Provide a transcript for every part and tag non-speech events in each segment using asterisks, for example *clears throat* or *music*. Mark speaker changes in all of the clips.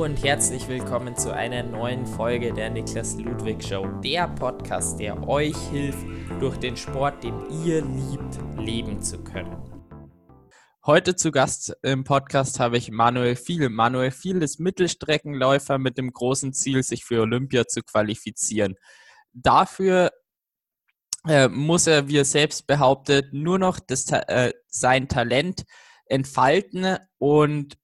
Speaker 1: Und herzlich willkommen zu einer neuen Folge der Niklas Ludwig Show, der Podcast, der euch hilft, durch den Sport, den ihr liebt, leben zu können. Heute zu Gast im Podcast habe ich Manuel Viel. Manuel Viel ist Mittelstreckenläufer mit dem großen Ziel, sich für Olympia zu qualifizieren. Dafür äh, muss er, wie er selbst behauptet, nur noch das, äh, sein Talent entfalten und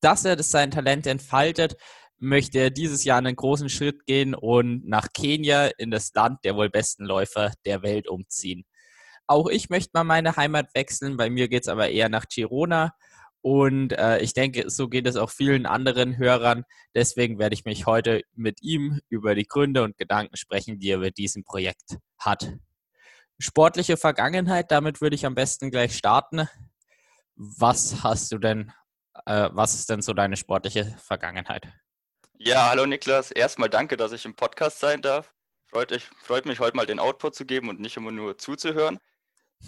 Speaker 1: dass er sein Talent entfaltet, möchte er dieses Jahr einen großen Schritt gehen und nach Kenia in das Land der wohl besten Läufer der Welt umziehen. Auch ich möchte mal meine Heimat wechseln, bei mir geht es aber eher nach Girona. Und äh, ich denke, so geht es auch vielen anderen Hörern. Deswegen werde ich mich heute mit ihm über die Gründe und Gedanken sprechen, die er mit diesem Projekt hat. Sportliche Vergangenheit, damit würde ich am besten gleich starten. Was hast du denn äh, was ist denn so deine sportliche Vergangenheit?
Speaker 2: Ja, hallo Niklas. Erstmal danke, dass ich im Podcast sein darf. Freut, ich, freut mich, heute mal den Output zu geben und nicht immer nur zuzuhören.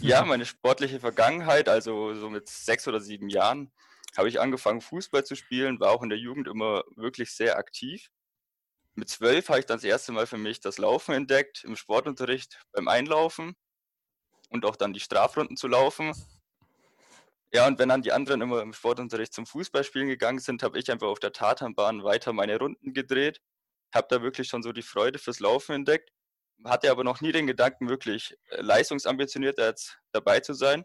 Speaker 2: Ja, *laughs* meine sportliche Vergangenheit, also so mit sechs oder sieben Jahren, habe ich angefangen, Fußball zu spielen, war auch in der Jugend immer wirklich sehr aktiv. Mit zwölf habe ich dann das erste Mal für mich das Laufen entdeckt, im Sportunterricht beim Einlaufen und auch dann die Strafrunden zu laufen. Ja, und wenn dann die anderen immer im Sportunterricht zum Fußballspielen gegangen sind, habe ich einfach auf der Tatanbahn weiter meine Runden gedreht. Habe da wirklich schon so die Freude fürs Laufen entdeckt. Hatte aber noch nie den Gedanken, wirklich äh, leistungsambitioniert jetzt dabei zu sein.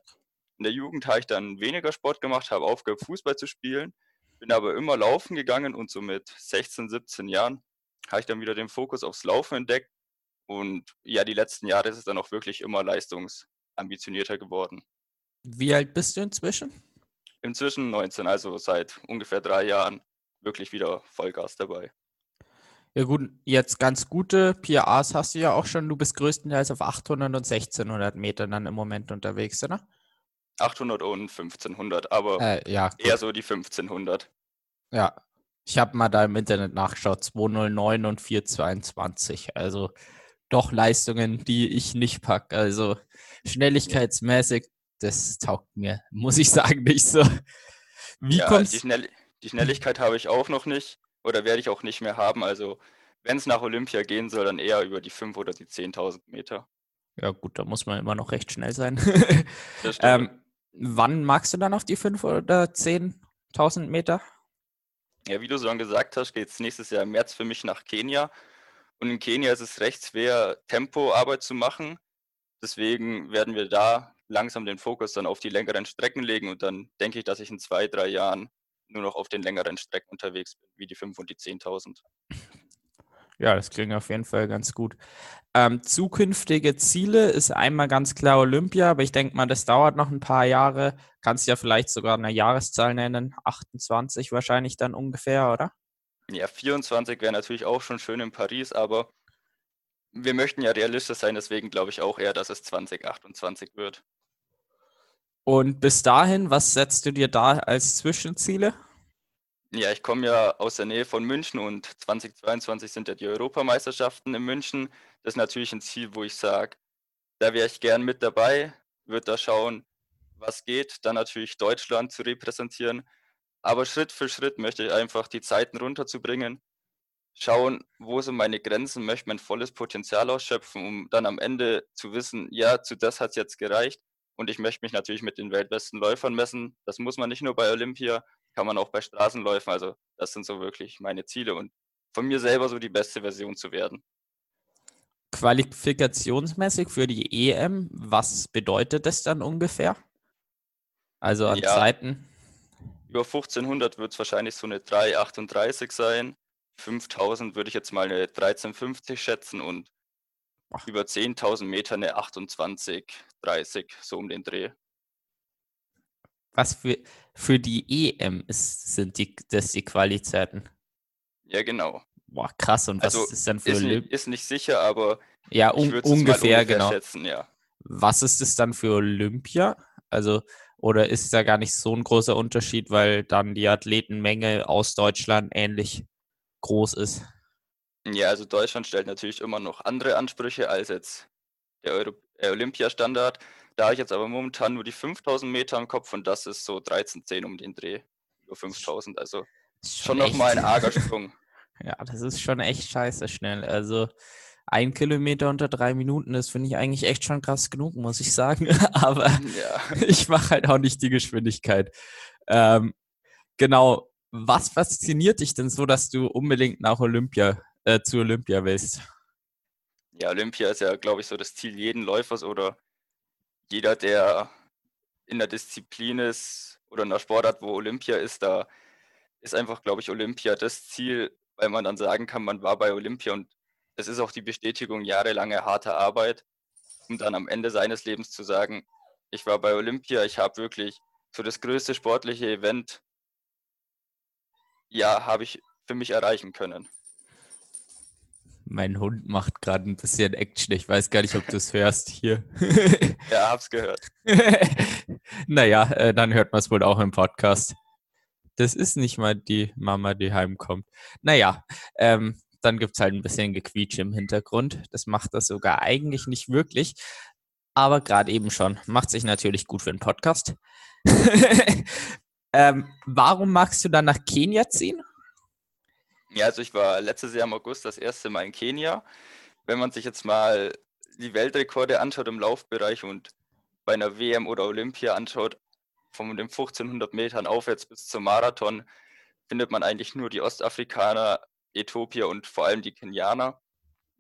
Speaker 2: In der Jugend habe ich dann weniger Sport gemacht, habe aufgehört, Fußball zu spielen, bin aber immer laufen gegangen und so mit 16, 17 Jahren habe ich dann wieder den Fokus aufs Laufen entdeckt. Und ja, die letzten Jahre ist es dann auch wirklich immer leistungsambitionierter geworden.
Speaker 1: Wie alt bist du inzwischen?
Speaker 2: Inzwischen 19, also seit ungefähr drei Jahren wirklich wieder Vollgas dabei.
Speaker 1: Ja gut, jetzt ganz gute PRs hast du ja auch schon. Du bist größtenteils auf 800 und 1600 Metern dann im Moment unterwegs, oder?
Speaker 2: 800 und 1500, aber äh, ja, eher so die 1500.
Speaker 1: Ja, ich habe mal da im Internet nachgeschaut, 209 und 422. Also doch Leistungen, die ich nicht packe. Also schnelligkeitsmäßig das taugt mir, *laughs* muss ich sagen, nicht so.
Speaker 2: Wie ja, kommt's? Die, Schnell die Schnelligkeit habe ich auch noch nicht oder werde ich auch nicht mehr haben. Also wenn es nach Olympia gehen soll, dann eher über die 5 oder die 10.000 Meter.
Speaker 1: Ja gut, da muss man immer noch recht schnell sein. *laughs* ähm, wann magst du dann auf die 5 oder 10.000 Meter?
Speaker 2: Ja, wie du schon gesagt hast, geht es nächstes Jahr im März für mich nach Kenia. Und in Kenia ist es recht schwer, Tempoarbeit zu machen. Deswegen werden wir da langsam den Fokus dann auf die längeren Strecken legen und dann denke ich, dass ich in zwei, drei Jahren nur noch auf den längeren Strecken unterwegs bin, wie die 5 und die 10.000.
Speaker 1: Ja, das klingt auf jeden Fall ganz gut. Ähm, zukünftige Ziele ist einmal ganz klar Olympia, aber ich denke mal, das dauert noch ein paar Jahre. Kannst ja vielleicht sogar eine Jahreszahl nennen, 28 wahrscheinlich dann ungefähr, oder?
Speaker 2: Ja, 24 wäre natürlich auch schon schön in Paris, aber wir möchten ja realistisch sein, deswegen glaube ich auch eher, dass es 2028 wird.
Speaker 1: Und bis dahin, was setzt du dir da als Zwischenziele?
Speaker 2: Ja, ich komme ja aus der Nähe von München und 2022 sind ja die Europameisterschaften in München. Das ist natürlich ein Ziel, wo ich sage, da wäre ich gern mit dabei, würde da schauen, was geht, dann natürlich Deutschland zu repräsentieren. Aber Schritt für Schritt möchte ich einfach die Zeiten runterzubringen, schauen, wo sind meine Grenzen, möchte mein volles Potenzial ausschöpfen, um dann am Ende zu wissen, ja, zu das hat es jetzt gereicht. Und ich möchte mich natürlich mit den weltbesten Läufern messen. Das muss man nicht nur bei Olympia, kann man auch bei Straßenläufen. Also das sind so wirklich meine Ziele und von mir selber so die beste Version zu werden.
Speaker 1: Qualifikationsmäßig für die EM, was bedeutet das dann ungefähr? Also an ja, Zeiten?
Speaker 2: Über 1500 wird es wahrscheinlich so eine 3,38 sein. 5000 würde ich jetzt mal eine 13,50 schätzen und Ach. über 10.000 Meter eine 28, 30, so um den Dreh.
Speaker 1: Was für, für die EM ist, sind die, das die Qualitäten?
Speaker 2: Ja, genau.
Speaker 1: Boah, krass. Und was also ist das dann für
Speaker 2: ist nicht, ist nicht sicher, aber
Speaker 1: ja, un ungefähr, ungefähr, genau.
Speaker 2: schätzen, ja.
Speaker 1: Was ist es dann für Olympia? Also, oder ist da gar nicht so ein großer Unterschied, weil dann die Athletenmenge aus Deutschland ähnlich groß ist?
Speaker 2: Ja, also Deutschland stellt natürlich immer noch andere Ansprüche als jetzt der Euro äh, Olympiastandard. Da habe ich jetzt aber momentan nur die 5000 Meter im Kopf und das ist so 13,10 um den Dreh. Über 5000, also schon nochmal ein arger *laughs* Sprung.
Speaker 1: ja, das ist schon echt scheiße schnell. Also ein Kilometer unter drei Minuten, das finde ich eigentlich echt schon krass genug, muss ich sagen. *laughs* Aber ja. ich mache halt auch nicht die Geschwindigkeit. Ähm, genau. Was fasziniert dich denn so, dass du unbedingt nach Olympia, äh, zu Olympia willst?
Speaker 2: Ja, Olympia ist ja, glaube ich, so das Ziel jeden Läufers oder jeder, der in der Disziplin ist oder in der Sportart, wo Olympia ist, da ist einfach, glaube ich, Olympia das Ziel, weil man dann sagen kann, man war bei Olympia und es ist auch die Bestätigung jahrelanger harter Arbeit, um dann am Ende seines Lebens zu sagen, ich war bei Olympia, ich habe wirklich so das größte sportliche Event, ja, habe ich für mich erreichen können.
Speaker 1: Mein Hund macht gerade ein bisschen Action. Ich weiß gar nicht, ob du es hörst hier.
Speaker 2: ja, hab's gehört. *laughs*
Speaker 1: naja, äh, dann hört man es wohl auch im Podcast. Das ist nicht mal die Mama, die heimkommt. Naja, ähm, dann gibt es halt ein bisschen Gequietsch im Hintergrund. Das macht das sogar eigentlich nicht wirklich. Aber gerade eben schon. Macht sich natürlich gut für einen Podcast. *laughs* ähm, warum magst du dann nach Kenia ziehen?
Speaker 2: Ja, also ich war letztes Jahr im August das erste Mal in Kenia. Wenn man sich jetzt mal die Weltrekorde anschaut im Laufbereich und bei einer WM oder Olympia anschaut, von den 1500 Metern aufwärts bis zum Marathon, findet man eigentlich nur die Ostafrikaner, Äthiopier und vor allem die Kenianer.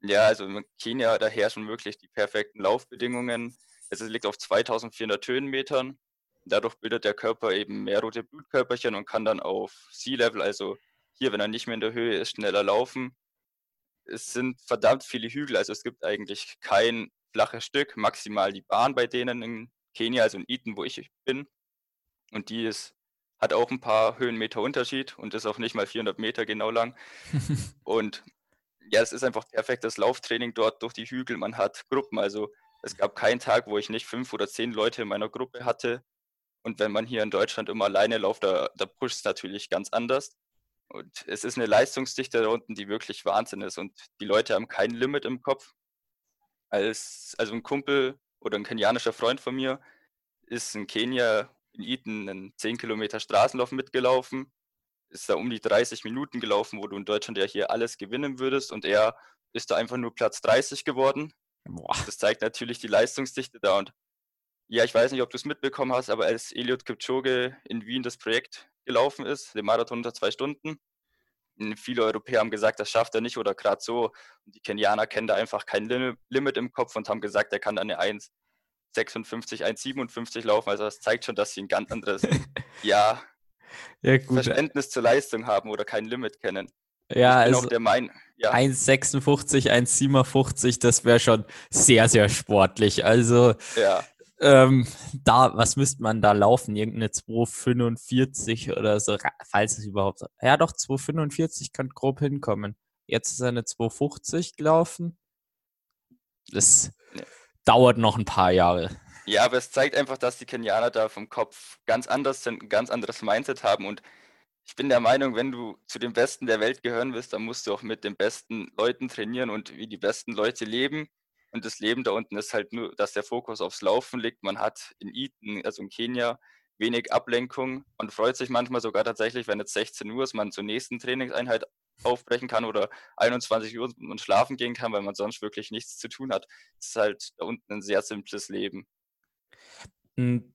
Speaker 2: Ja, also in Kenia, da herrschen wirklich die perfekten Laufbedingungen. Es liegt auf 2400 Höhenmetern. Dadurch bildet der Körper eben mehr rote Blutkörperchen und kann dann auf Sea Level, also hier, wenn er nicht mehr in der Höhe ist, schneller laufen. Es sind verdammt viele Hügel, also es gibt eigentlich kein flaches Stück, maximal die Bahn bei denen in Kenia, also in Iten, wo ich bin. Und die ist, hat auch ein paar Höhenmeter Unterschied und ist auch nicht mal 400 Meter genau lang. *laughs* und ja, es ist einfach perfektes Lauftraining dort durch die Hügel. Man hat Gruppen, also es gab keinen Tag, wo ich nicht fünf oder zehn Leute in meiner Gruppe hatte. Und wenn man hier in Deutschland immer alleine läuft, da, da pusht es natürlich ganz anders. Und es ist eine Leistungsdichte da unten, die wirklich Wahnsinn ist. Und die Leute haben kein Limit im Kopf. Als, also ein Kumpel oder ein kenianischer Freund von mir ist in Kenia in Eden einen 10 Kilometer Straßenlauf mitgelaufen. Ist da um die 30 Minuten gelaufen, wo du in Deutschland ja hier alles gewinnen würdest. Und er ist da einfach nur Platz 30 geworden. Boah. Das zeigt natürlich die Leistungsdichte da. Und ja, ich weiß nicht, ob du es mitbekommen hast, aber als Eliot Kipchoge in Wien das Projekt gelaufen ist, den Marathon unter zwei Stunden, viele Europäer haben gesagt, das schafft er nicht oder gerade so. Und die Kenianer kennen da einfach kein Limit im Kopf und haben gesagt, er kann eine 1,56, 1,57 laufen. Also das zeigt schon, dass sie ein ganz anderes *laughs* ja, ja Verständnis zur Leistung haben oder kein Limit kennen.
Speaker 1: Ja, also der mein, ja. 1,56, 1,57, das wäre schon sehr, sehr sportlich. Also ja. Ähm, da, was müsste man da laufen? Irgendeine 245 oder so, falls es überhaupt. Ja, doch, 245 könnte grob hinkommen. Jetzt ist er eine 250 gelaufen. Das ja. dauert noch ein paar Jahre.
Speaker 2: Ja, aber es zeigt einfach, dass die Kenianer da vom Kopf ganz anders sind, ein ganz anderes Mindset haben. Und ich bin der Meinung, wenn du zu den Besten der Welt gehören willst, dann musst du auch mit den besten Leuten trainieren und wie die besten Leute leben. Und das Leben da unten ist halt nur, dass der Fokus aufs Laufen liegt. Man hat in Iten, also in Kenia, wenig Ablenkung. Man freut sich manchmal sogar tatsächlich, wenn jetzt 16 Uhr ist, man zur nächsten Trainingseinheit aufbrechen kann oder 21 Uhr und schlafen gehen kann, weil man sonst wirklich nichts zu tun hat. Es ist halt da unten ein sehr simples Leben.
Speaker 1: Hm,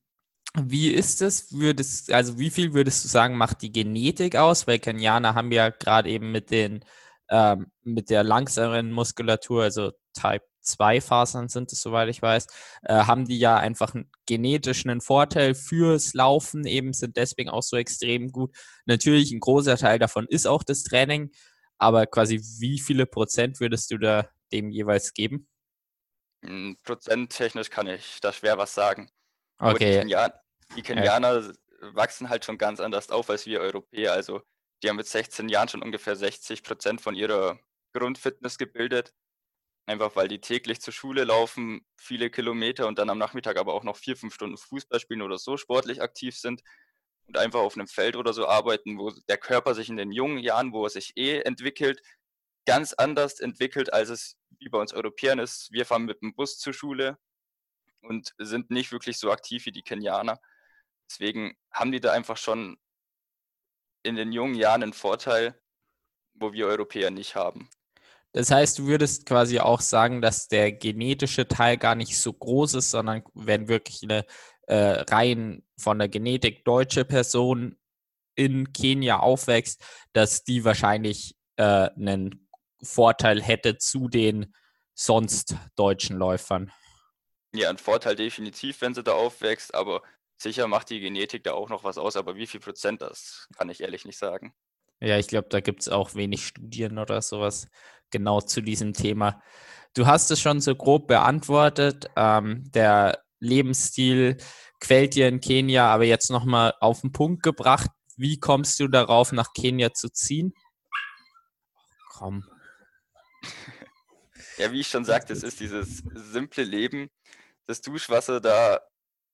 Speaker 1: wie ist es? Würdest, also wie viel würdest du sagen, macht die Genetik aus? Weil Kenianer haben ja gerade eben mit den ähm, mit der langsameren Muskulatur, also Type zwei Fasern sind es, soweit ich weiß, äh, haben die ja einfach einen genetischen Vorteil fürs Laufen, eben sind deswegen auch so extrem gut. Natürlich, ein großer Teil davon ist auch das Training, aber quasi wie viele Prozent würdest du da dem jeweils geben?
Speaker 2: Hm, prozenttechnisch kann ich da schwer was sagen.
Speaker 1: Okay.
Speaker 2: die, Kenian die Kenianer ja. wachsen halt schon ganz anders auf als wir Europäer. Also die haben mit 16 Jahren schon ungefähr 60 Prozent von ihrer Grundfitness gebildet. Einfach weil die täglich zur Schule laufen, viele Kilometer und dann am Nachmittag aber auch noch vier, fünf Stunden Fußball spielen oder so sportlich aktiv sind und einfach auf einem Feld oder so arbeiten, wo der Körper sich in den jungen Jahren, wo er sich eh entwickelt, ganz anders entwickelt, als es wie bei uns Europäern ist. Wir fahren mit dem Bus zur Schule und sind nicht wirklich so aktiv wie die Kenianer. Deswegen haben die da einfach schon in den jungen Jahren einen Vorteil, wo wir Europäer nicht haben.
Speaker 1: Das heißt, du würdest quasi auch sagen, dass der genetische Teil gar nicht so groß ist, sondern wenn wirklich eine äh, rein von der Genetik deutsche Person in Kenia aufwächst, dass die wahrscheinlich äh, einen Vorteil hätte zu den sonst deutschen Läufern.
Speaker 2: Ja, ein Vorteil definitiv, wenn sie da aufwächst, aber sicher macht die Genetik da auch noch was aus, aber wie viel Prozent das, kann ich ehrlich nicht sagen.
Speaker 1: Ja, ich glaube, da gibt es auch wenig Studien oder sowas genau zu diesem Thema. Du hast es schon so grob beantwortet. Ähm, der Lebensstil quält dir in Kenia, aber jetzt nochmal auf den Punkt gebracht. Wie kommst du darauf, nach Kenia zu ziehen?
Speaker 2: Komm. *laughs* Ja, wie ich schon sagte, es ist dieses simple Leben. Das Duschwasser da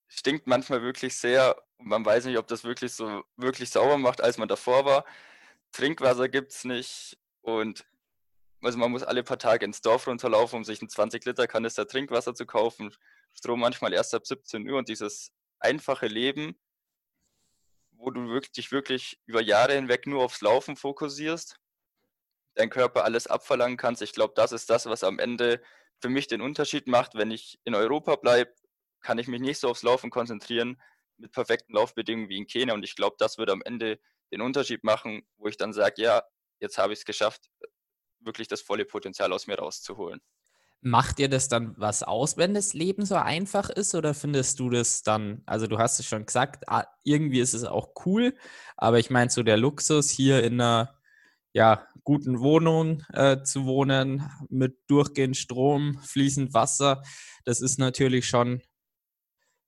Speaker 2: stinkt manchmal wirklich sehr und man weiß nicht, ob das wirklich so wirklich sauber macht, als man davor war. Trinkwasser gibt es nicht und also man muss alle paar Tage ins Dorf runterlaufen, um sich einen 20 Liter Kanister Trinkwasser zu kaufen. Strom manchmal erst ab 17 Uhr und dieses einfache Leben, wo du wirklich, dich wirklich über Jahre hinweg nur aufs Laufen fokussierst, dein Körper alles abverlangen kannst. Ich glaube, das ist das, was am Ende für mich den Unterschied macht. Wenn ich in Europa bleibe, kann ich mich nicht so aufs Laufen konzentrieren mit perfekten Laufbedingungen wie in Kenia. Und ich glaube, das wird am Ende den Unterschied machen, wo ich dann sage, ja, jetzt habe ich es geschafft, wirklich das volle Potenzial aus mir rauszuholen.
Speaker 1: Macht dir das dann was aus, wenn das Leben so einfach ist oder findest du das dann, also du hast es schon gesagt, ah, irgendwie ist es auch cool, aber ich meine so der Luxus hier in einer ja, guten Wohnung äh, zu wohnen mit durchgehend Strom, fließend Wasser, das ist natürlich schon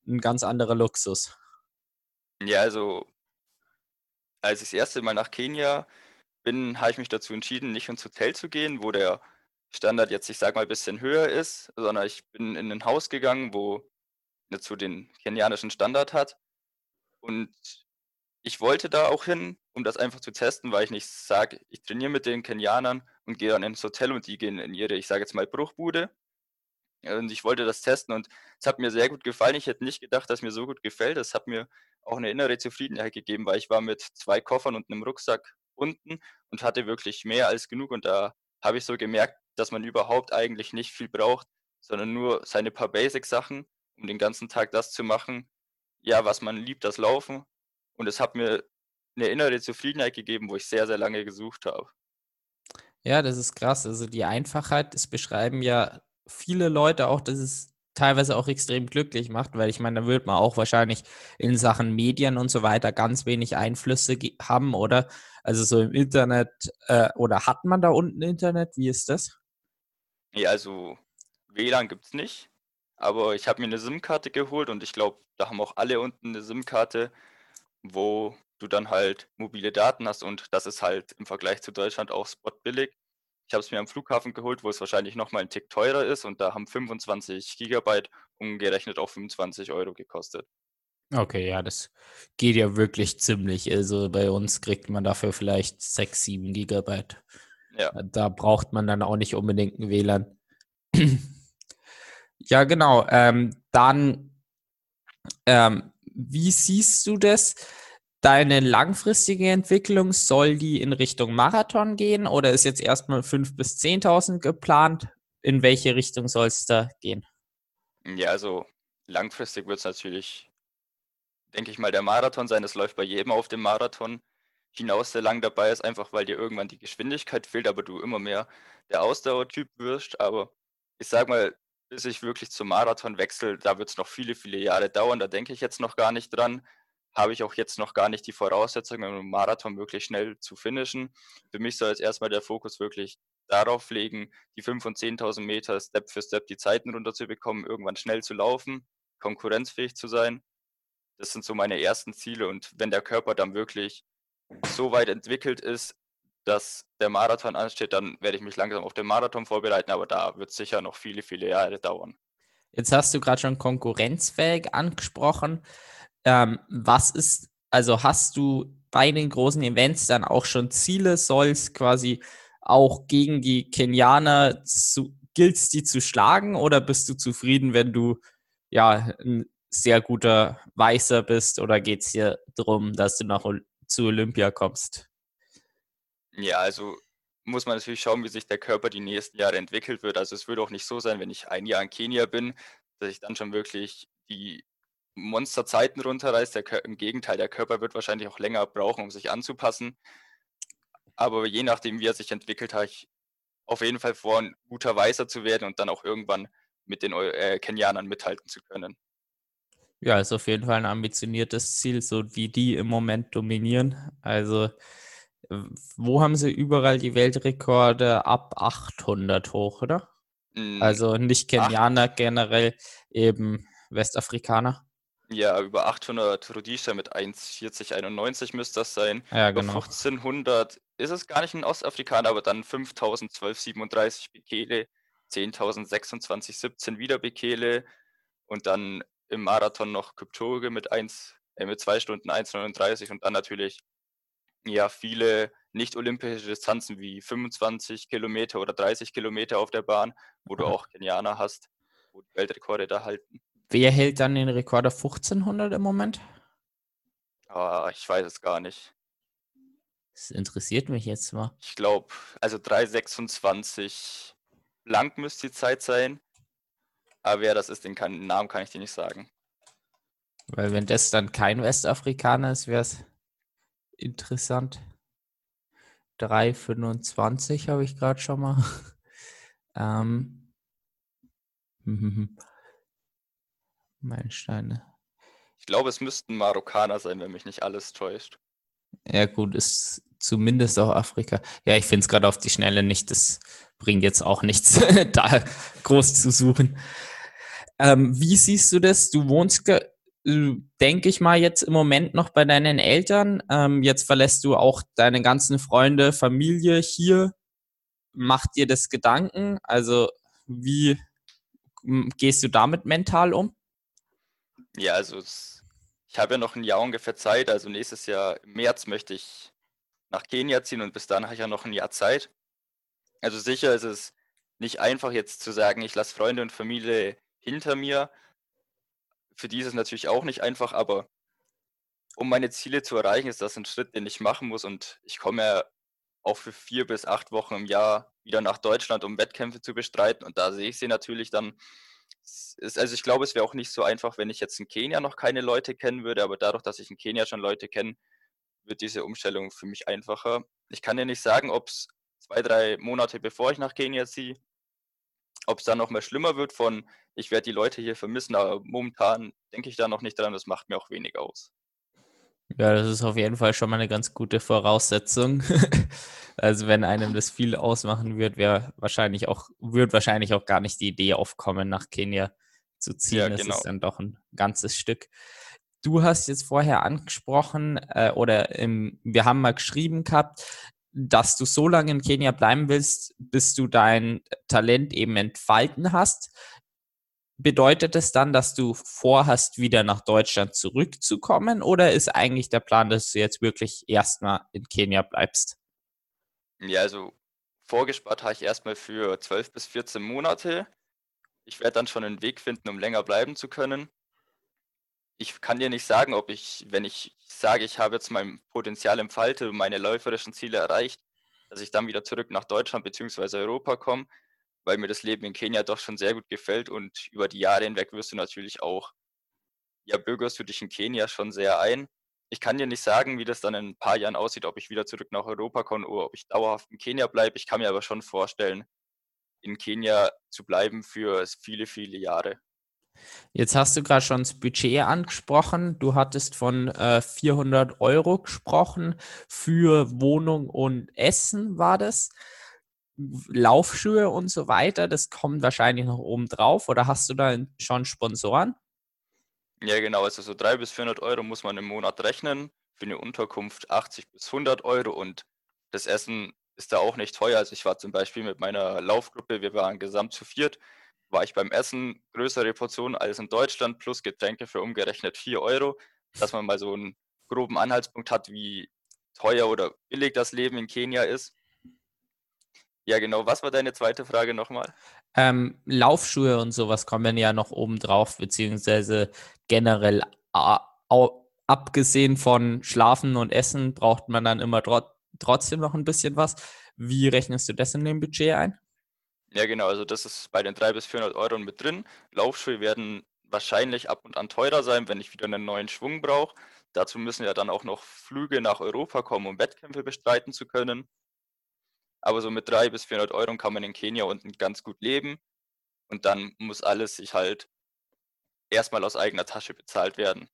Speaker 1: ein ganz anderer Luxus.
Speaker 2: Ja, also als ich das erste Mal nach Kenia bin, habe ich mich dazu entschieden, nicht ins Hotel zu gehen, wo der Standard jetzt, ich sage mal, ein bisschen höher ist, sondern ich bin in ein Haus gegangen, wo dazu den kenianischen Standard hat. Und ich wollte da auch hin, um das einfach zu testen, weil ich nicht sage, ich trainiere mit den Kenianern und gehe dann ins Hotel und die gehen in ihre, ich sage jetzt mal, Bruchbude. Und ich wollte das testen und es hat mir sehr gut gefallen. Ich hätte nicht gedacht, dass mir so gut gefällt. Es hat mir auch eine innere Zufriedenheit gegeben, weil ich war mit zwei Koffern und einem Rucksack unten und hatte wirklich mehr als genug. Und da habe ich so gemerkt, dass man überhaupt eigentlich nicht viel braucht, sondern nur seine paar Basic-Sachen, um den ganzen Tag das zu machen, ja, was man liebt, das Laufen. Und es hat mir eine innere Zufriedenheit gegeben, wo ich sehr, sehr lange gesucht habe.
Speaker 1: Ja, das ist krass. Also die Einfachheit, das beschreiben ja viele Leute auch, dass es teilweise auch extrem glücklich macht, weil ich meine, da wird man auch wahrscheinlich in Sachen Medien und so weiter ganz wenig Einflüsse haben, oder? Also so im Internet, äh, oder hat man da unten Internet? Wie ist das?
Speaker 2: Ja, also WLAN gibt es nicht, aber ich habe mir eine SIM-Karte geholt und ich glaube, da haben auch alle unten eine SIM-Karte, wo du dann halt mobile Daten hast und das ist halt im Vergleich zu Deutschland auch spotbillig. Ich habe es mir am Flughafen geholt, wo es wahrscheinlich nochmal ein Tick teurer ist und da haben 25 Gigabyte umgerechnet auf 25 Euro gekostet.
Speaker 1: Okay, ja, das geht ja wirklich ziemlich. Also bei uns kriegt man dafür vielleicht 6, 7 Gigabyte. Ja. Da braucht man dann auch nicht unbedingt ein WLAN. *clears throat* ja, genau. Ähm, dann, ähm, wie siehst du das? Deine langfristige Entwicklung, soll die in Richtung Marathon gehen oder ist jetzt erstmal 5.000 bis 10.000 geplant? In welche Richtung soll es da gehen?
Speaker 2: Ja, also langfristig wird es natürlich, denke ich mal, der Marathon sein. Es läuft bei jedem auf dem Marathon hinaus, der lang dabei ist, einfach weil dir irgendwann die Geschwindigkeit fehlt, aber du immer mehr der Ausdauertyp wirst. Aber ich sag mal, bis ich wirklich zum Marathon wechsle, da wird es noch viele, viele Jahre dauern. Da denke ich jetzt noch gar nicht dran habe ich auch jetzt noch gar nicht die Voraussetzungen, um einen Marathon wirklich schnell zu finishen. Für mich soll jetzt erstmal der Fokus wirklich darauf legen, die 5.000 und 10.000 Meter Step für Step die Zeiten runterzubekommen, irgendwann schnell zu laufen, konkurrenzfähig zu sein. Das sind so meine ersten Ziele. Und wenn der Körper dann wirklich so weit entwickelt ist, dass der Marathon ansteht, dann werde ich mich langsam auf den Marathon vorbereiten, aber da wird es sicher noch viele, viele Jahre dauern.
Speaker 1: Jetzt hast du gerade schon konkurrenzfähig angesprochen. Ähm, was ist, also hast du bei den großen Events dann auch schon Ziele? Soll es quasi auch gegen die Kenianer zu, gilt die zu schlagen oder bist du zufrieden, wenn du ja ein sehr guter Weißer bist oder geht es hier darum, dass du nach zu Olympia kommst?
Speaker 2: Ja, also muss man natürlich schauen, wie sich der Körper die nächsten Jahre entwickelt wird. Also es würde auch nicht so sein, wenn ich ein Jahr in Kenia bin, dass ich dann schon wirklich die Monsterzeiten runterreiße. Im Gegenteil, der Körper wird wahrscheinlich auch länger brauchen, um sich anzupassen. Aber je nachdem, wie er sich entwickelt, habe ich auf jeden Fall vor, ein guter Weißer zu werden und dann auch irgendwann mit den äh, Kenianern mithalten zu können.
Speaker 1: Ja, ist auf jeden Fall ein ambitioniertes Ziel, so wie die im Moment dominieren. Also, wo haben sie überall die Weltrekorde ab 800 hoch, oder? Mm, also nicht Kenianer, acht. generell eben Westafrikaner.
Speaker 2: Ja, über 800 Rhodesier mit 1,4091 müsste das sein.
Speaker 1: Ja, genau.
Speaker 2: Über 1500 ist es gar nicht ein Ostafrikaner, aber dann 5012,37 Bekele, 10.026,17 wieder Bekele und dann im Marathon noch Kipchoge mit 1, äh, mit 2 Stunden 1,39 und dann natürlich ja viele nicht-olympische Distanzen wie 25 Kilometer oder 30 Kilometer auf der Bahn, wo du auch Kenianer hast, wo die Weltrekorde da halten.
Speaker 1: Wer hält dann den Rekord auf 1500 im Moment?
Speaker 2: Oh, ich weiß es gar nicht.
Speaker 1: Das interessiert mich jetzt mal.
Speaker 2: Ich glaube, also 3,26 lang müsste die Zeit sein. Aber wer das ist, den, kann, Namen kann ich dir nicht sagen.
Speaker 1: Weil wenn das dann kein Westafrikaner ist, wäre es interessant. 3,25 habe ich gerade schon mal. *laughs* ähm. *laughs* Meilensteine.
Speaker 2: Ich glaube, es müssten Marokkaner sein, wenn mich nicht alles täuscht.
Speaker 1: Ja, gut, ist zumindest auch Afrika. Ja, ich finde es gerade auf die Schnelle nicht. Das bringt jetzt auch nichts, *laughs* da groß zu suchen. Ähm, wie siehst du das? Du wohnst, äh, denke ich mal, jetzt im Moment noch bei deinen Eltern. Ähm, jetzt verlässt du auch deine ganzen Freunde, Familie hier. Macht dir das Gedanken? Also, wie gehst du damit mental um?
Speaker 2: Ja, also es, ich habe ja noch ein Jahr ungefähr Zeit. Also nächstes Jahr im März möchte ich nach Kenia ziehen und bis dann habe ich ja noch ein Jahr Zeit. Also sicher ist es nicht einfach jetzt zu sagen, ich lasse Freunde und Familie hinter mir. Für die ist es natürlich auch nicht einfach, aber um meine Ziele zu erreichen, ist das ein Schritt, den ich machen muss. Und ich komme ja auch für vier bis acht Wochen im Jahr wieder nach Deutschland, um Wettkämpfe zu bestreiten. Und da sehe ich sie natürlich dann ist, also ich glaube, es wäre auch nicht so einfach, wenn ich jetzt in Kenia noch keine Leute kennen würde, aber dadurch, dass ich in Kenia schon Leute kenne, wird diese Umstellung für mich einfacher. Ich kann dir nicht sagen, ob es zwei, drei Monate bevor ich nach Kenia ziehe, ob es dann noch mal schlimmer wird von, ich werde die Leute hier vermissen, aber momentan denke ich da noch nicht dran, das macht mir auch wenig aus.
Speaker 1: Ja, das ist auf jeden Fall schon mal eine ganz gute Voraussetzung. *laughs* also wenn einem das viel ausmachen wird, wäre wahrscheinlich auch, wird wahrscheinlich auch gar nicht die Idee aufkommen, nach Kenia zu ziehen. Ja, das genau. ist dann doch ein ganzes Stück. Du hast jetzt vorher angesprochen, äh, oder im, wir haben mal geschrieben gehabt, dass du so lange in Kenia bleiben willst, bis du dein Talent eben entfalten hast. Bedeutet es dann, dass du vorhast, wieder nach Deutschland zurückzukommen oder ist eigentlich der Plan, dass du jetzt wirklich erstmal in Kenia bleibst?
Speaker 2: Ja, also vorgespart habe ich erstmal für 12 bis 14 Monate. Ich werde dann schon einen Weg finden, um länger bleiben zu können. Ich kann dir nicht sagen, ob ich, wenn ich sage, ich habe jetzt mein Potenzial entfaltet und meine läuferischen Ziele erreicht, dass ich dann wieder zurück nach Deutschland bzw. Europa komme weil mir das Leben in Kenia doch schon sehr gut gefällt und über die Jahre hinweg wirst du natürlich auch, ja, bürgerst du dich in Kenia schon sehr ein. Ich kann dir nicht sagen, wie das dann in ein paar Jahren aussieht, ob ich wieder zurück nach Europa komme oder ob ich dauerhaft in Kenia bleibe. Ich kann mir aber schon vorstellen, in Kenia zu bleiben für viele, viele Jahre.
Speaker 1: Jetzt hast du gerade schon das Budget angesprochen. Du hattest von äh, 400 Euro gesprochen für Wohnung und Essen, war das? Laufschuhe und so weiter, das kommt wahrscheinlich noch oben drauf oder hast du da schon Sponsoren?
Speaker 2: Ja, genau. Also so 300 bis 400 Euro muss man im Monat rechnen. Für eine Unterkunft 80 bis 100 Euro und das Essen ist da auch nicht teuer. Also ich war zum Beispiel mit meiner Laufgruppe, wir waren gesamt zu viert, war ich beim Essen größere Portionen als in Deutschland plus Getränke für umgerechnet 4 Euro, dass man mal so einen groben Anhaltspunkt hat, wie teuer oder billig das Leben in Kenia ist. Ja, genau. Was war deine zweite Frage nochmal?
Speaker 1: Ähm, Laufschuhe und sowas kommen ja noch oben drauf, beziehungsweise generell abgesehen von Schlafen und Essen braucht man dann immer tro trotzdem noch ein bisschen was. Wie rechnest du das in dem Budget ein?
Speaker 2: Ja, genau. Also das ist bei den 300 bis 400 Euro mit drin. Laufschuhe werden wahrscheinlich ab und an teurer sein, wenn ich wieder einen neuen Schwung brauche. Dazu müssen ja dann auch noch Flüge nach Europa kommen, um Wettkämpfe bestreiten zu können. Aber so mit 300 bis 400 Euro kann man in Kenia unten ganz gut leben. Und dann muss alles sich halt erstmal aus eigener Tasche bezahlt werden.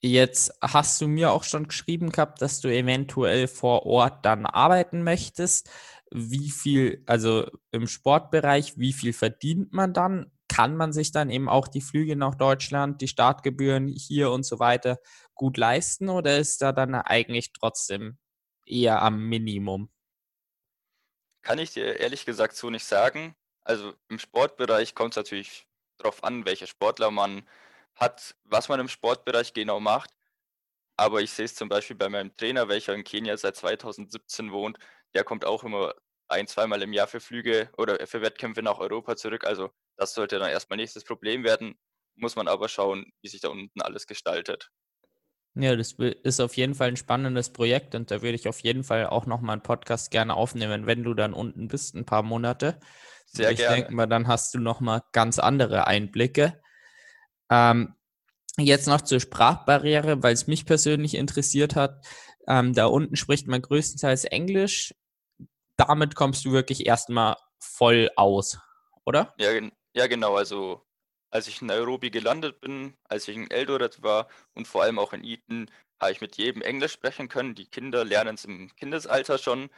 Speaker 1: Jetzt hast du mir auch schon geschrieben gehabt, dass du eventuell vor Ort dann arbeiten möchtest. Wie viel, also im Sportbereich, wie viel verdient man dann? Kann man sich dann eben auch die Flüge nach Deutschland, die Startgebühren hier und so weiter gut leisten oder ist da dann eigentlich trotzdem eher am Minimum?
Speaker 2: Kann ich dir ehrlich gesagt so nicht sagen. Also im Sportbereich kommt es natürlich darauf an, welcher Sportler man hat, was man im Sportbereich genau macht. Aber ich sehe es zum Beispiel bei meinem Trainer, welcher in Kenia seit 2017 wohnt. Der kommt auch immer ein, zweimal im Jahr für Flüge oder für Wettkämpfe nach Europa zurück. Also das sollte dann erstmal nächstes Problem werden. Muss man aber schauen, wie sich da unten alles gestaltet.
Speaker 1: Ja, das ist auf jeden Fall ein spannendes Projekt und da würde ich auf jeden Fall auch nochmal einen Podcast gerne aufnehmen, wenn du dann unten bist, ein paar Monate.
Speaker 2: Sehr
Speaker 1: ich
Speaker 2: gerne.
Speaker 1: denke mal, dann hast du nochmal ganz andere Einblicke. Ähm, jetzt noch zur Sprachbarriere, weil es mich persönlich interessiert hat. Ähm, da unten spricht man größtenteils Englisch. Damit kommst du wirklich erstmal voll aus, oder?
Speaker 2: Ja, ja, genau. Also als ich in Nairobi gelandet bin, als ich in Eldoret war und vor allem auch in Eton, habe ich mit jedem Englisch sprechen können. Die Kinder lernen es im Kindesalter schon,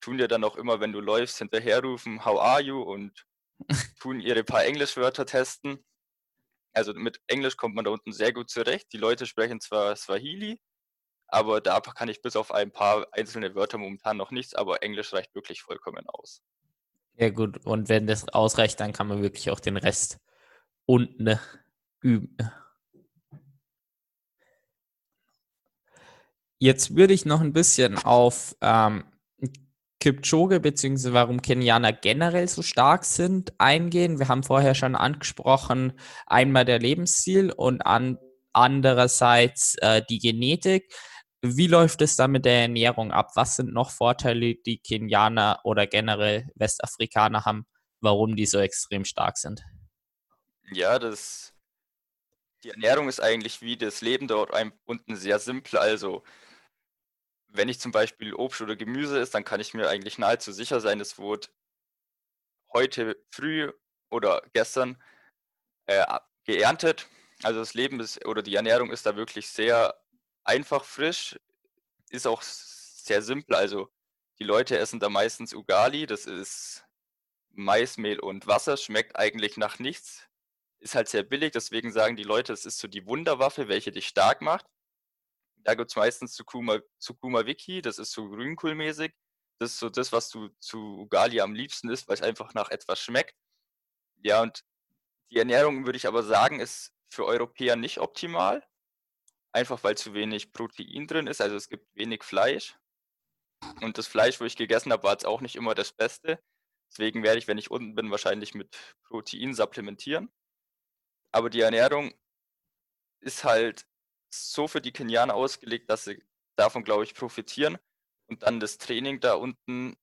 Speaker 2: tun dir dann auch immer, wenn du läufst, hinterherrufen, how are you? Und *laughs* tun ihre paar Englischwörter testen. Also mit Englisch kommt man da unten sehr gut zurecht. Die Leute sprechen zwar Swahili, aber da kann ich bis auf ein paar einzelne Wörter momentan noch nichts, aber Englisch reicht wirklich vollkommen aus.
Speaker 1: Ja gut, und wenn das ausreicht, dann kann man wirklich auch den Rest unten üben. Jetzt würde ich noch ein bisschen auf ähm, Kipchoge bzw. warum Kenianer generell so stark sind eingehen. Wir haben vorher schon angesprochen, einmal der Lebensstil und an, andererseits äh, die Genetik. Wie läuft es da mit der Ernährung ab? Was sind noch Vorteile, die Kenianer oder generell Westafrikaner haben, warum die so extrem stark sind?
Speaker 2: Ja, das die Ernährung ist eigentlich wie das Leben dort unten sehr simpel. Also wenn ich zum Beispiel Obst oder Gemüse esse, dann kann ich mir eigentlich nahezu sicher sein, es wurde heute früh oder gestern äh, geerntet. Also das Leben ist oder die Ernährung ist da wirklich sehr einfach frisch, ist auch sehr simpel. Also die Leute essen da meistens Ugali, das ist Maismehl und Wasser, schmeckt eigentlich nach nichts, ist halt sehr billig, deswegen sagen die Leute, es ist so die Wunderwaffe, welche dich stark macht. Da gibt es meistens Sukuma, Sukuma Wiki, das ist so grünkohlmäßig. Das ist so das, was du zu Ugali am liebsten isst, weil es einfach nach etwas schmeckt. Ja, und die Ernährung, würde ich aber sagen, ist für Europäer nicht optimal. Einfach weil zu wenig Protein drin ist, also es gibt wenig Fleisch. Und das Fleisch, wo ich gegessen habe, war jetzt auch nicht immer das Beste. Deswegen werde ich, wenn ich unten bin, wahrscheinlich mit Protein supplementieren. Aber die Ernährung ist halt so für die Kenianer ausgelegt, dass sie davon, glaube ich, profitieren. Und dann das Training da unten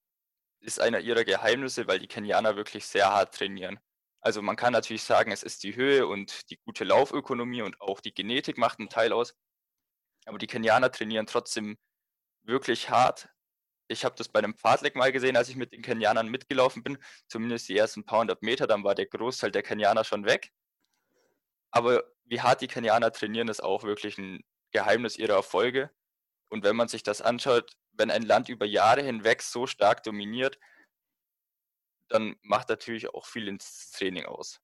Speaker 2: ist einer ihrer Geheimnisse, weil die Kenianer wirklich sehr hart trainieren. Also man kann natürlich sagen, es ist die Höhe und die gute Laufökonomie und auch die Genetik macht einen Teil aus. Aber die Kenianer trainieren trotzdem wirklich hart. Ich habe das bei einem Pfadleck mal gesehen, als ich mit den Kenianern mitgelaufen bin. Zumindest die ersten paar hundert Meter, dann war der Großteil der Kenianer schon weg. Aber wie hart die Kenianer trainieren, ist auch wirklich ein Geheimnis ihrer Erfolge. Und wenn man sich das anschaut, wenn ein Land über Jahre hinweg so stark dominiert, dann macht natürlich auch viel ins Training aus.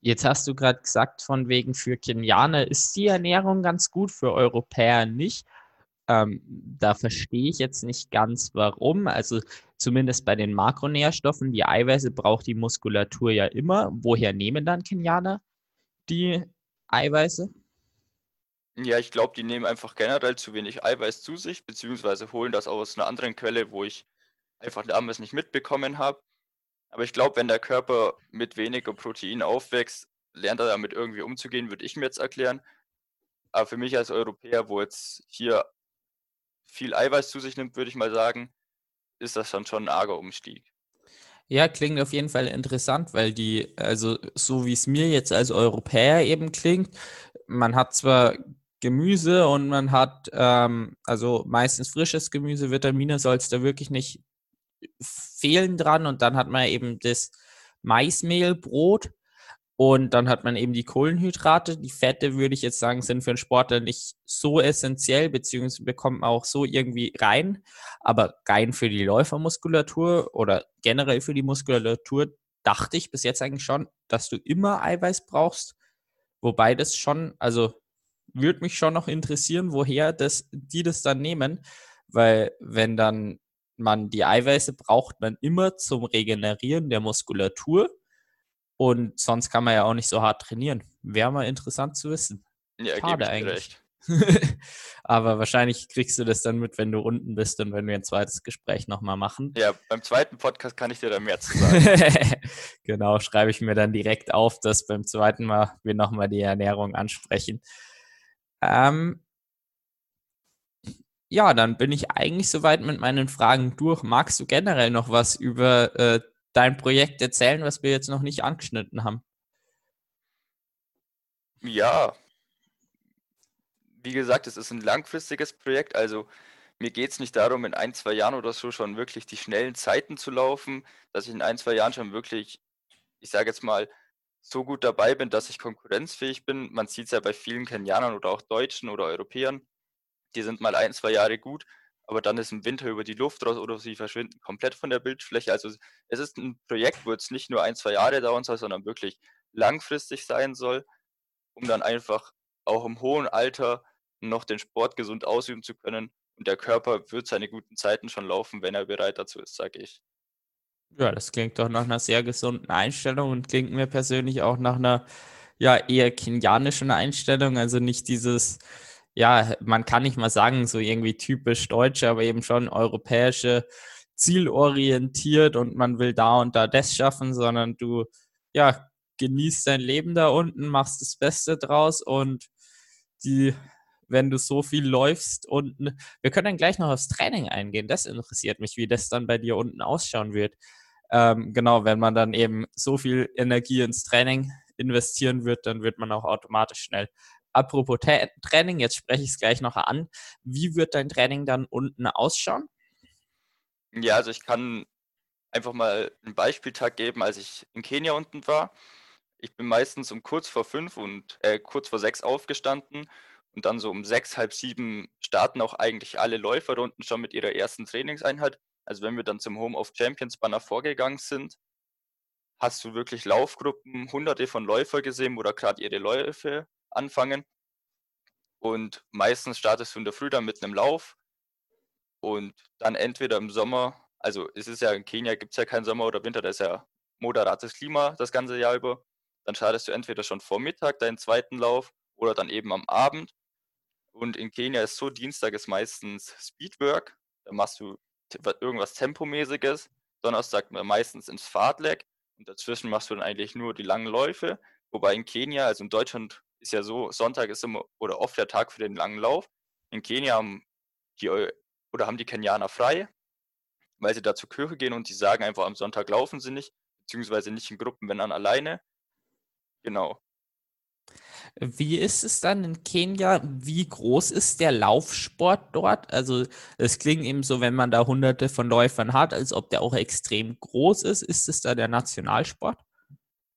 Speaker 1: Jetzt hast du gerade gesagt, von wegen für Kenianer ist die Ernährung ganz gut, für Europäer nicht. Ähm, da verstehe ich jetzt nicht ganz, warum. Also zumindest bei den Makronährstoffen, die Eiweiße braucht die Muskulatur ja immer. Woher nehmen dann Kenianer die Eiweiße?
Speaker 2: Ja, ich glaube, die nehmen einfach generell zu wenig Eiweiß zu sich, beziehungsweise holen das aus einer anderen Quelle, wo ich einfach damals nicht mitbekommen habe. Aber ich glaube, wenn der Körper mit weniger Protein aufwächst, lernt er damit irgendwie umzugehen, würde ich mir jetzt erklären. Aber für mich als Europäer, wo jetzt hier viel Eiweiß zu sich nimmt, würde ich mal sagen, ist das dann schon ein arger Umstieg.
Speaker 1: Ja, klingt auf jeden Fall interessant, weil die, also so wie es mir jetzt als Europäer eben klingt, man hat zwar Gemüse und man hat ähm, also meistens frisches Gemüse, Vitamine soll es da wirklich nicht fehlen dran und dann hat man eben das Maismehlbrot und dann hat man eben die Kohlenhydrate. Die Fette, würde ich jetzt sagen, sind für einen Sportler nicht so essentiell, beziehungsweise bekommt man auch so irgendwie rein. Aber rein für die Läufermuskulatur oder generell für die Muskulatur dachte ich bis jetzt eigentlich schon, dass du immer Eiweiß brauchst. Wobei das schon, also würde mich schon noch interessieren, woher das, die das dann nehmen. Weil wenn dann man die Eiweiße braucht man immer zum Regenerieren der Muskulatur und sonst kann man ja auch nicht so hart trainieren. Wäre mal interessant zu wissen.
Speaker 2: Ja, Schade eigentlich. *laughs*
Speaker 1: Aber wahrscheinlich kriegst du das dann mit, wenn du unten bist und wenn wir ein zweites Gespräch nochmal machen.
Speaker 2: Ja, beim zweiten Podcast kann ich dir da mehr zu sagen. *laughs*
Speaker 1: genau, schreibe ich mir dann direkt auf, dass beim zweiten Mal wir nochmal die Ernährung ansprechen. Ähm, ja, dann bin ich eigentlich soweit mit meinen Fragen durch. Magst du generell noch was über äh, dein Projekt erzählen, was wir jetzt noch nicht angeschnitten haben?
Speaker 2: Ja, wie gesagt, es ist ein langfristiges Projekt. Also mir geht es nicht darum, in ein, zwei Jahren oder so schon wirklich die schnellen Zeiten zu laufen, dass ich in ein, zwei Jahren schon wirklich, ich sage jetzt mal, so gut dabei bin, dass ich konkurrenzfähig bin. Man sieht es ja bei vielen Kenianern oder auch Deutschen oder Europäern. Die sind mal ein, zwei Jahre gut aber dann ist im Winter über die Luft raus oder sie verschwinden komplett von der Bildfläche. Also es ist ein Projekt, wo es nicht nur ein, zwei Jahre dauern soll, sondern wirklich langfristig sein soll, um dann einfach auch im hohen Alter noch den Sport gesund ausüben zu können. Und der Körper wird seine guten Zeiten schon laufen, wenn er bereit dazu ist, sage ich.
Speaker 1: Ja, das klingt doch nach einer sehr gesunden Einstellung und klingt mir persönlich auch nach einer ja eher kenianischen Einstellung, also nicht dieses ja, man kann nicht mal sagen, so irgendwie typisch deutsche, aber eben schon europäische, zielorientiert und man will da und da das schaffen, sondern du, ja, genießt dein Leben da unten, machst das Beste draus und die, wenn du so viel läufst unten, wir können dann gleich noch aufs Training eingehen. Das interessiert mich, wie das dann bei dir unten ausschauen wird. Ähm, genau, wenn man dann eben so viel Energie ins Training investieren wird, dann wird man auch automatisch schnell apropos Training, jetzt spreche ich es gleich noch an. Wie wird dein Training dann unten ausschauen?
Speaker 2: Ja, also ich kann einfach mal einen Beispieltag geben, als ich in Kenia unten war. Ich bin meistens um kurz vor fünf und äh, kurz vor sechs aufgestanden und dann so um sechs, halb sieben starten auch eigentlich alle Läufer unten schon mit ihrer ersten Trainingseinheit. Also wenn wir dann zum Home of Champions Banner vorgegangen sind, hast du wirklich Laufgruppen, hunderte von Läufer gesehen oder gerade ihre Läufe anfangen. Und meistens startest du in der Früh dann mit einem Lauf und dann entweder im Sommer, also es ist ja in Kenia gibt es ja keinen Sommer oder Winter, da ist ja moderates Klima das ganze Jahr über. Dann startest du entweder schon vor Mittag deinen zweiten Lauf oder dann eben am Abend. Und in Kenia ist so, Dienstag ist meistens Speedwork, da machst du irgendwas Tempomäßiges. Donnerstag meistens ins Fahrtleck und dazwischen machst du dann eigentlich nur die langen Läufe. Wobei in Kenia, also in Deutschland ist ja so, Sonntag ist immer oder oft der Tag für den langen Lauf. In Kenia haben die, oder haben die Kenianer frei, weil sie da zur Kirche gehen und die sagen einfach, am Sonntag laufen sie nicht, beziehungsweise nicht in Gruppen, wenn dann alleine. Genau.
Speaker 1: Wie ist es dann in Kenia? Wie groß ist der Laufsport dort? Also es klingt eben so, wenn man da hunderte von Läufern hat, als ob der auch extrem groß ist. Ist es da der Nationalsport?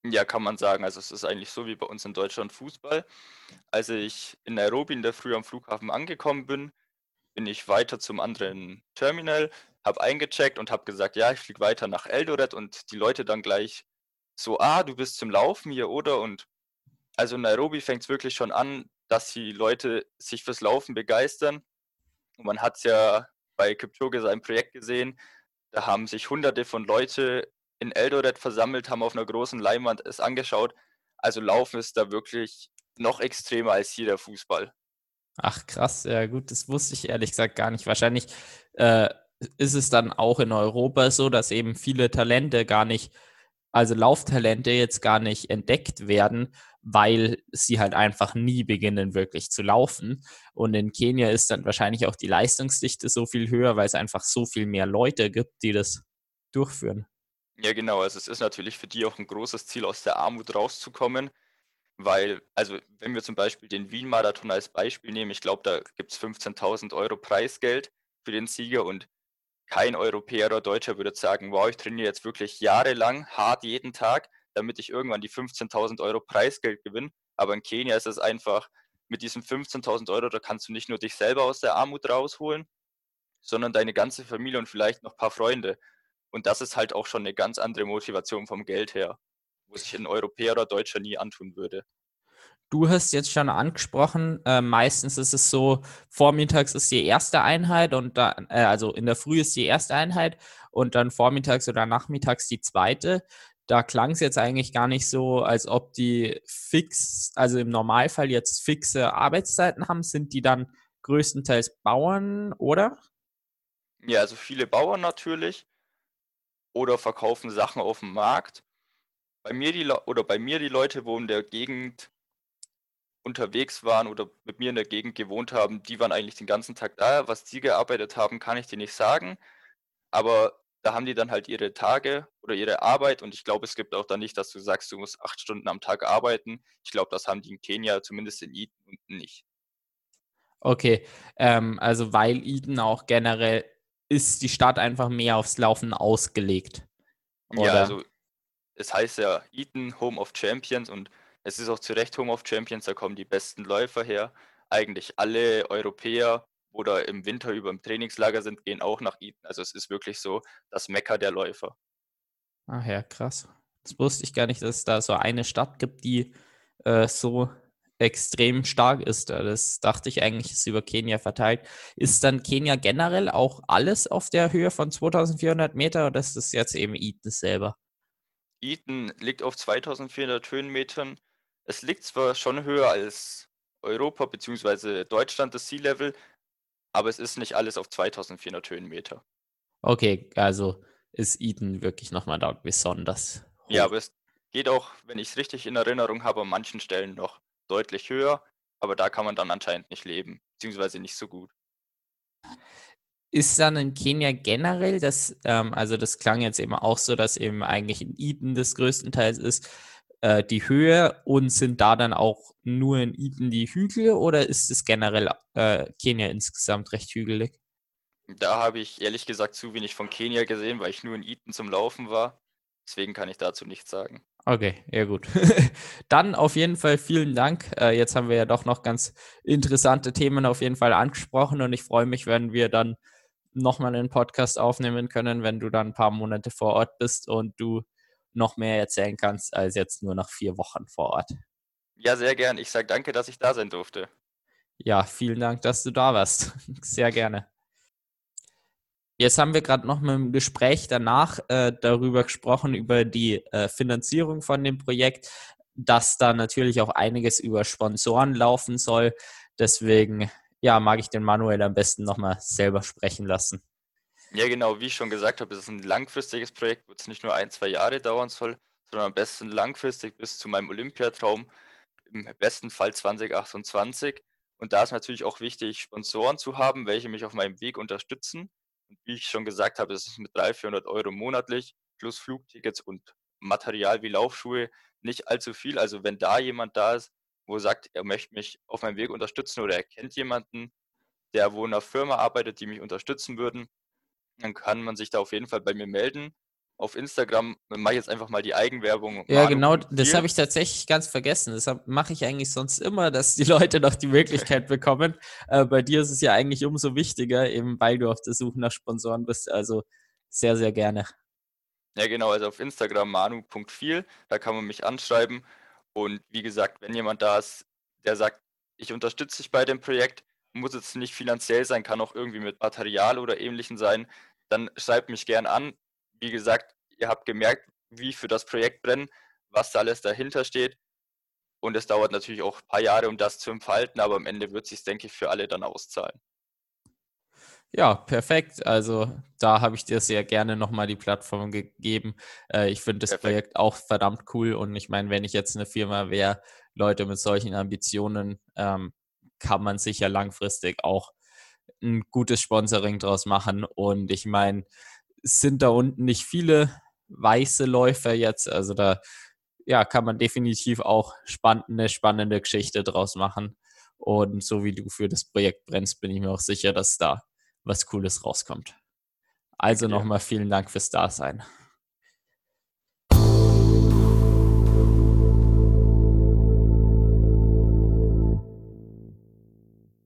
Speaker 2: Ja, kann man sagen. Also es ist eigentlich so wie bei uns in Deutschland Fußball. Als ich in Nairobi in der Früh am Flughafen angekommen bin, bin ich weiter zum anderen Terminal, habe eingecheckt und habe gesagt, ja, ich fliege weiter nach Eldoret und die Leute dann gleich so, ah, du bist zum Laufen hier, oder? Und also in Nairobi fängt es wirklich schon an, dass die Leute sich fürs Laufen begeistern. Und man hat es ja bei Kipchoge sein Projekt gesehen, da haben sich hunderte von Leute in Eldoret versammelt, haben auf einer großen Leinwand es angeschaut. Also Laufen ist da wirklich noch extremer als hier der Fußball.
Speaker 1: Ach krass, ja gut, das wusste ich ehrlich gesagt gar nicht. Wahrscheinlich äh, ist es dann auch in Europa so, dass eben viele Talente gar nicht also Lauftalente jetzt gar nicht entdeckt werden, weil sie halt einfach nie beginnen, wirklich zu laufen. Und in Kenia ist dann wahrscheinlich auch die Leistungsdichte so viel höher, weil es einfach so viel mehr Leute gibt, die das durchführen.
Speaker 2: Ja, genau. Also es ist natürlich für die auch ein großes Ziel, aus der Armut rauszukommen. Weil, also wenn wir zum Beispiel den Wien-Marathon als Beispiel nehmen, ich glaube, da gibt es 15.000 Euro Preisgeld für den Sieger und kein Europäer oder Deutscher würde sagen, wow, ich trainiere jetzt wirklich jahrelang hart jeden Tag, damit ich irgendwann die 15.000 Euro Preisgeld gewinne. Aber in Kenia ist es einfach, mit diesen 15.000 Euro, da kannst du nicht nur dich selber aus der Armut rausholen, sondern deine ganze Familie und vielleicht noch ein paar Freunde. Und das ist halt auch schon eine ganz andere Motivation vom Geld her, wo sich ein Europäer oder Deutscher nie antun würde.
Speaker 1: Du hast jetzt schon angesprochen, äh, meistens ist es so, vormittags ist die erste Einheit und dann, äh, also in der Früh ist die erste Einheit und dann vormittags oder nachmittags die zweite. Da klang es jetzt eigentlich gar nicht so, als ob die fix, also im Normalfall jetzt fixe Arbeitszeiten haben. Sind die dann größtenteils Bauern, oder?
Speaker 2: Ja, also viele Bauern natürlich oder verkaufen Sachen auf dem Markt. Bei mir die oder bei mir die Leute, wo in der Gegend unterwegs waren oder mit mir in der Gegend gewohnt haben, die waren eigentlich den ganzen Tag da. Was die gearbeitet haben, kann ich dir nicht sagen. Aber da haben die dann halt ihre Tage oder ihre Arbeit und ich glaube, es gibt auch da nicht, dass du sagst, du musst acht Stunden am Tag arbeiten. Ich glaube, das haben die in Kenia, zumindest in Eden, nicht.
Speaker 1: Okay, ähm, also weil Eden auch generell ist die Stadt einfach mehr aufs Laufen ausgelegt.
Speaker 2: Oder? Ja, also es heißt ja Eton Home of Champions und es ist auch zu Recht Home of Champions, da kommen die besten Läufer her. Eigentlich alle Europäer oder im Winter über im Trainingslager sind, gehen auch nach Eton. Also es ist wirklich so das Mecker der Läufer.
Speaker 1: Ach ja, krass. Das wusste ich gar nicht, dass es da so eine Stadt gibt, die äh, so extrem stark ist. Das dachte ich eigentlich, ist über Kenia verteilt. Ist dann Kenia generell auch alles auf der Höhe von 2400 Meter oder ist das jetzt eben Eton selber?
Speaker 2: Eton liegt auf 2400 Höhenmetern. Es liegt zwar schon höher als Europa bzw. Deutschland das Sea Level, aber es ist nicht alles auf 2400 Höhenmeter.
Speaker 1: Okay, also ist Eton wirklich nochmal da besonders.
Speaker 2: Hoch. Ja, aber es geht auch, wenn ich es richtig in Erinnerung habe, an manchen Stellen noch deutlich höher, aber da kann man dann anscheinend nicht leben, beziehungsweise nicht so gut.
Speaker 1: Ist dann in Kenia generell, das, ähm, also das klang jetzt eben auch so, dass eben eigentlich in Eden das größtenteils ist, äh, die Höhe und sind da dann auch nur in Eden die Hügel oder ist es generell äh, Kenia insgesamt recht hügelig?
Speaker 2: Da habe ich ehrlich gesagt zu wenig von Kenia gesehen, weil ich nur in Eden zum Laufen war. Deswegen kann ich dazu nichts sagen.
Speaker 1: Okay, ja gut. *laughs* Dann auf jeden Fall vielen Dank. Äh, jetzt haben wir ja doch noch ganz interessante Themen auf jeden Fall angesprochen und ich freue mich, wenn wir dann nochmal einen Podcast aufnehmen können, wenn du dann ein paar Monate vor Ort bist und du noch mehr erzählen kannst als jetzt nur nach vier Wochen vor Ort.
Speaker 2: Ja, sehr gern. Ich sage danke, dass ich da sein durfte.
Speaker 1: Ja, vielen Dank, dass du da warst. *laughs* Sehr gerne. Jetzt haben wir gerade noch mit dem Gespräch danach äh, darüber gesprochen, über die äh, Finanzierung von dem Projekt, dass da natürlich auch einiges über Sponsoren laufen soll. Deswegen, ja, mag ich den Manuel am besten nochmal selber sprechen lassen.
Speaker 2: Ja, genau, wie ich schon gesagt habe, es ist ein langfristiges Projekt, wo es nicht nur ein, zwei Jahre dauern soll, sondern am besten langfristig bis zu meinem Olympiatraum, im besten Fall 2028. Und da ist natürlich auch wichtig, Sponsoren zu haben, welche mich auf meinem Weg unterstützen wie ich schon gesagt habe, ist es mit 300, 400 Euro monatlich plus Flugtickets und Material wie Laufschuhe nicht allzu viel. Also wenn da jemand da ist, wo sagt, er möchte mich auf meinem Weg unterstützen oder er kennt jemanden, der wo in einer Firma arbeitet, die mich unterstützen würden, dann kann man sich da auf jeden Fall bei mir melden auf Instagram mache ich jetzt einfach mal die Eigenwerbung.
Speaker 1: Ja, genau, das habe ich tatsächlich ganz vergessen. Deshalb mache ich eigentlich sonst immer, dass die *laughs* Leute noch die Möglichkeit bekommen. Äh, bei dir ist es ja eigentlich umso wichtiger, eben weil du auf der Suche nach Sponsoren bist. Also sehr, sehr gerne.
Speaker 2: Ja, genau, also auf Instagram manu.viel, da kann man mich anschreiben. Und wie gesagt, wenn jemand da ist, der sagt, ich unterstütze dich bei dem Projekt, muss es nicht finanziell sein, kann auch irgendwie mit Material oder ähnlichem sein, dann schreibt mich gern an wie gesagt, ihr habt gemerkt, wie für das Projekt brennen, was da alles dahinter steht. Und es dauert natürlich auch ein paar Jahre, um das zu entfalten, aber am Ende wird es sich, denke ich, für alle dann auszahlen.
Speaker 1: Ja, perfekt. Also da habe ich dir sehr gerne nochmal die Plattform gegeben. Äh, ich finde das
Speaker 2: Perfekt.
Speaker 1: Projekt auch verdammt cool und ich meine, wenn ich jetzt eine Firma wäre, Leute mit solchen Ambitionen, ähm, kann man sicher langfristig auch ein gutes Sponsoring draus machen. Und ich meine, sind da unten nicht viele weiße Läufer jetzt. Also da ja, kann man definitiv auch spann eine spannende Geschichte draus machen. Und so wie du für das Projekt brennst, bin ich mir auch sicher, dass da was Cooles rauskommt. Also
Speaker 2: dir.
Speaker 1: nochmal vielen Dank fürs Dasein.